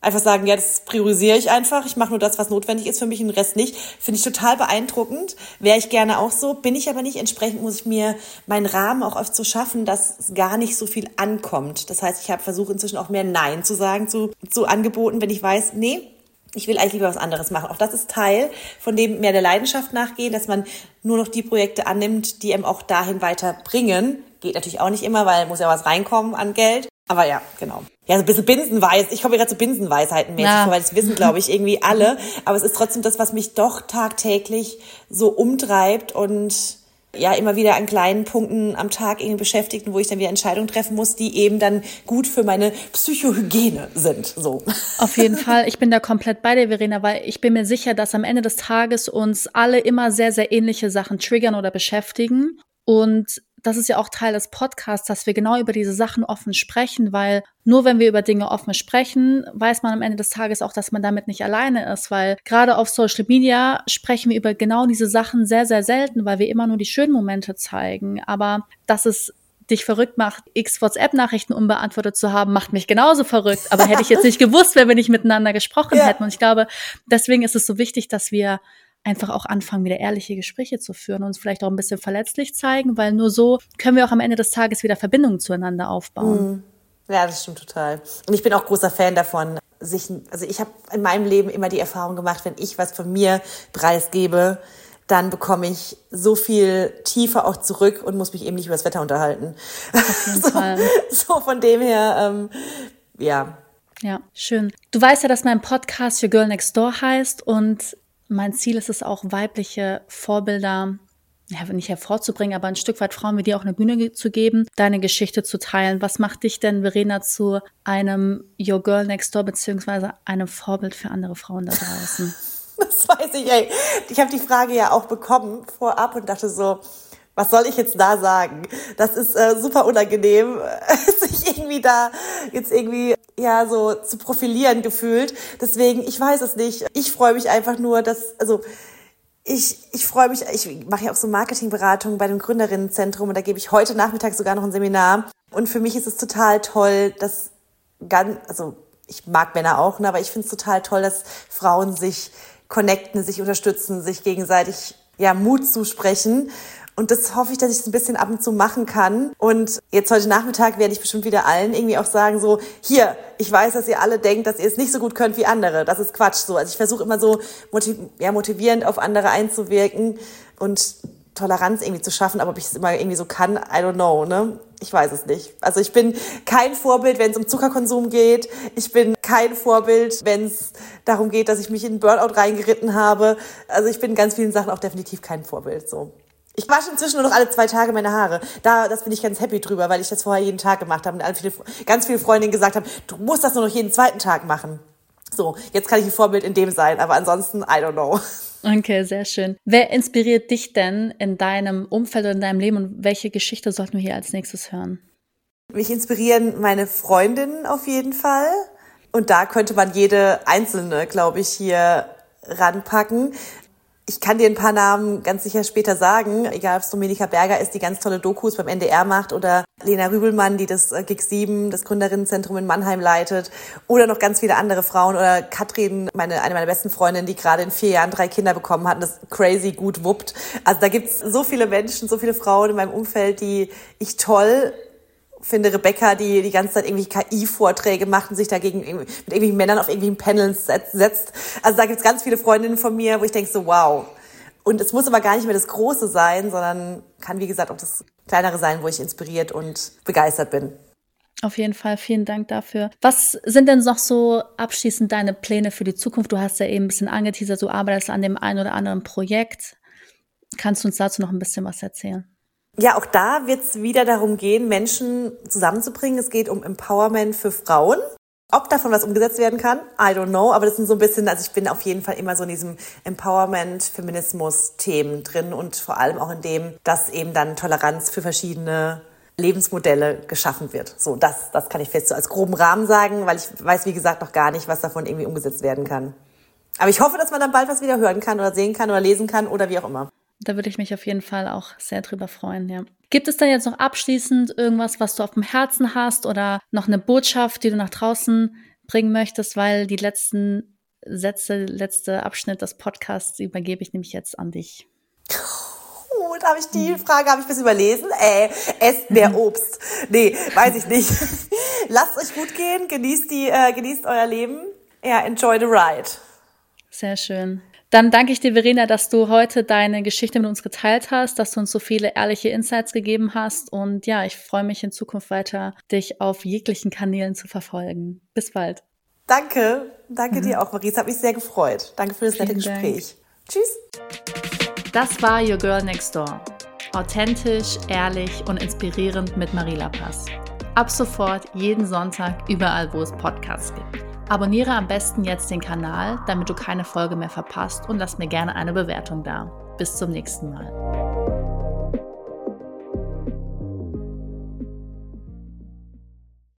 einfach sagen, ja, das priorisiere ich einfach. Ich mache nur das, was notwendig ist für mich, den Rest nicht. Finde ich total beeindruckend. Wäre ich gerne auch so, bin ich aber nicht. Entsprechend muss ich mir meinen Rahmen auch oft so schaffen, dass gar nicht so viel ankommt. Das heißt, ich habe versucht inzwischen auch mehr Nein zu sagen zu, zu Angeboten, wenn ich weiß, nee, ich will eigentlich lieber was anderes machen. Auch das ist Teil von dem mehr der Leidenschaft nachgehen, dass man nur noch die Projekte annimmt, die einem auch dahin weiterbringen. Geht natürlich auch nicht immer, weil muss ja was reinkommen an Geld. Aber ja, genau. Ja, so ein bisschen Binsenweis. Ich komme gerade zu Binsenweisheiten mäßig ja. weil das wissen, glaube ich, irgendwie alle. Aber es ist trotzdem das, was mich doch tagtäglich so umtreibt und ja immer wieder an kleinen Punkten am Tag irgendwie beschäftigt, wo ich dann wieder Entscheidungen treffen muss, die eben dann gut für meine Psychohygiene sind. So. Auf jeden Fall. Ich bin da komplett bei dir, Verena, weil ich bin mir sicher, dass am Ende des Tages uns alle immer sehr, sehr ähnliche Sachen triggern oder beschäftigen. Und das ist ja auch Teil des Podcasts, dass wir genau über diese Sachen offen sprechen, weil nur wenn wir über Dinge offen sprechen, weiß man am Ende des Tages auch, dass man damit nicht alleine ist, weil gerade auf Social Media sprechen wir über genau diese Sachen sehr, sehr selten, weil wir immer nur die schönen Momente zeigen. Aber dass es dich verrückt macht, x WhatsApp-Nachrichten unbeantwortet zu haben, macht mich genauso verrückt. Aber hätte ich jetzt nicht gewusst, wenn wir nicht miteinander gesprochen ja. hätten. Und ich glaube, deswegen ist es so wichtig, dass wir einfach auch anfangen, wieder ehrliche Gespräche zu führen und uns vielleicht auch ein bisschen verletzlich zeigen, weil nur so können wir auch am Ende des Tages wieder Verbindungen zueinander aufbauen. Mhm. Ja, das stimmt total. Und ich bin auch großer Fan davon, sich, also ich habe in meinem Leben immer die Erfahrung gemacht, wenn ich was von mir preisgebe, dann bekomme ich so viel tiefer auch zurück und muss mich eben nicht über das Wetter unterhalten. So, so von dem her, ähm, ja. Ja, schön. Du weißt ja, dass mein Podcast Your Girl Next Door heißt und mein Ziel ist es auch, weibliche Vorbilder ja, nicht hervorzubringen, aber ein Stück weit Frauen wie dir auch eine Bühne zu geben, deine Geschichte zu teilen. Was macht dich denn, Verena, zu einem Your Girl Next Door beziehungsweise einem Vorbild für andere Frauen da draußen? Das weiß ich, ey. Ich habe die Frage ja auch bekommen vorab und dachte so, was soll ich jetzt da sagen? Das ist äh, super unangenehm, sich irgendwie da jetzt irgendwie ja so zu profilieren gefühlt. Deswegen, ich weiß es nicht. Ich freue mich einfach nur, dass also ich, ich freue mich, ich mache ja auch so Marketingberatung bei dem Gründerinnenzentrum und da gebe ich heute Nachmittag sogar noch ein Seminar. Und für mich ist es total toll, dass ganz, also ich mag Männer auch, ne, aber ich finde es total toll, dass Frauen sich connecten, sich unterstützen, sich gegenseitig ja Mut zusprechen. Und das hoffe ich, dass ich es ein bisschen ab und zu machen kann. Und jetzt heute Nachmittag werde ich bestimmt wieder allen irgendwie auch sagen, so, hier, ich weiß, dass ihr alle denkt, dass ihr es nicht so gut könnt wie andere. Das ist Quatsch. So, also ich versuche immer so motiv ja, motivierend auf andere einzuwirken und Toleranz irgendwie zu schaffen, aber ob ich es immer irgendwie so kann, I don't know, ne? Ich weiß es nicht. Also ich bin kein Vorbild, wenn es um Zuckerkonsum geht. Ich bin kein Vorbild, wenn es darum geht, dass ich mich in Burnout reingeritten habe. Also ich bin in ganz vielen Sachen auch definitiv kein Vorbild, so. Ich wasche inzwischen nur noch alle zwei Tage meine Haare. Da, das bin ich ganz happy drüber, weil ich das vorher jeden Tag gemacht habe und viele, ganz viele Freundinnen gesagt haben, du musst das nur noch jeden zweiten Tag machen. So, jetzt kann ich ein Vorbild in dem sein, aber ansonsten, I don't know. Okay, sehr schön. Wer inspiriert dich denn in deinem Umfeld oder in deinem Leben und welche Geschichte sollten wir hier als nächstes hören? Mich inspirieren meine Freundinnen auf jeden Fall. Und da könnte man jede einzelne, glaube ich, hier ranpacken. Ich kann dir ein paar Namen ganz sicher später sagen, egal ob es Dominika Berger ist, die ganz tolle Dokus beim NDR macht oder Lena Rübelmann, die das äh, GIG 7, das Gründerinnenzentrum in Mannheim leitet. Oder noch ganz viele andere Frauen. Oder Katrin, meine, eine meiner besten Freundinnen, die gerade in vier Jahren drei Kinder bekommen hat und das crazy gut wuppt. Also da gibt's so viele Menschen, so viele Frauen in meinem Umfeld, die ich toll finde Rebecca, die die ganze Zeit irgendwie KI-Vorträge macht und sich dagegen mit irgendwelchen Männern auf irgendwelchen Panels setzt. Also da gibt's ganz viele Freundinnen von mir, wo ich denke so, wow. Und es muss aber gar nicht mehr das Große sein, sondern kann, wie gesagt, auch das Kleinere sein, wo ich inspiriert und begeistert bin. Auf jeden Fall, vielen Dank dafür. Was sind denn noch so abschließend deine Pläne für die Zukunft? Du hast ja eben ein bisschen angeteasert, du arbeitest an dem einen oder anderen Projekt. Kannst du uns dazu noch ein bisschen was erzählen? Ja, auch da wird es wieder darum gehen, Menschen zusammenzubringen. Es geht um Empowerment für Frauen. Ob davon was umgesetzt werden kann, I don't know, aber das sind so ein bisschen, also ich bin auf jeden Fall immer so in diesem Empowerment, Feminismus-Themen drin und vor allem auch in dem, dass eben dann Toleranz für verschiedene Lebensmodelle geschaffen wird. So, das, das kann ich fest so als groben Rahmen sagen, weil ich weiß, wie gesagt, noch gar nicht, was davon irgendwie umgesetzt werden kann. Aber ich hoffe, dass man dann bald was wieder hören kann oder sehen kann oder lesen kann oder wie auch immer. Da würde ich mich auf jeden Fall auch sehr drüber freuen, ja. Gibt es dann jetzt noch abschließend irgendwas, was du auf dem Herzen hast oder noch eine Botschaft, die du nach draußen bringen möchtest, weil die letzten Sätze, letzte Abschnitt des Podcasts übergebe ich nämlich jetzt an dich. Oh, da habe ich die Frage habe ich bis überlesen. Äh, esst mehr. Obst. Nee, weiß ich nicht. Lasst euch gut gehen, genießt die äh, genießt euer Leben. Ja, enjoy the ride. Sehr schön. Dann danke ich dir, Verena, dass du heute deine Geschichte mit uns geteilt hast, dass du uns so viele ehrliche Insights gegeben hast. Und ja, ich freue mich in Zukunft weiter, dich auf jeglichen Kanälen zu verfolgen. Bis bald. Danke. Danke mhm. dir auch, Marie. Es hat mich sehr gefreut. Danke für das Vielen nette Gespräch. Dank. Tschüss. Das war Your Girl Next Door. Authentisch, ehrlich und inspirierend mit Marie Lapas. Ab sofort jeden Sonntag überall, wo es Podcasts gibt. Abonniere am besten jetzt den Kanal, damit du keine Folge mehr verpasst und lass mir gerne eine Bewertung da. Bis zum nächsten Mal.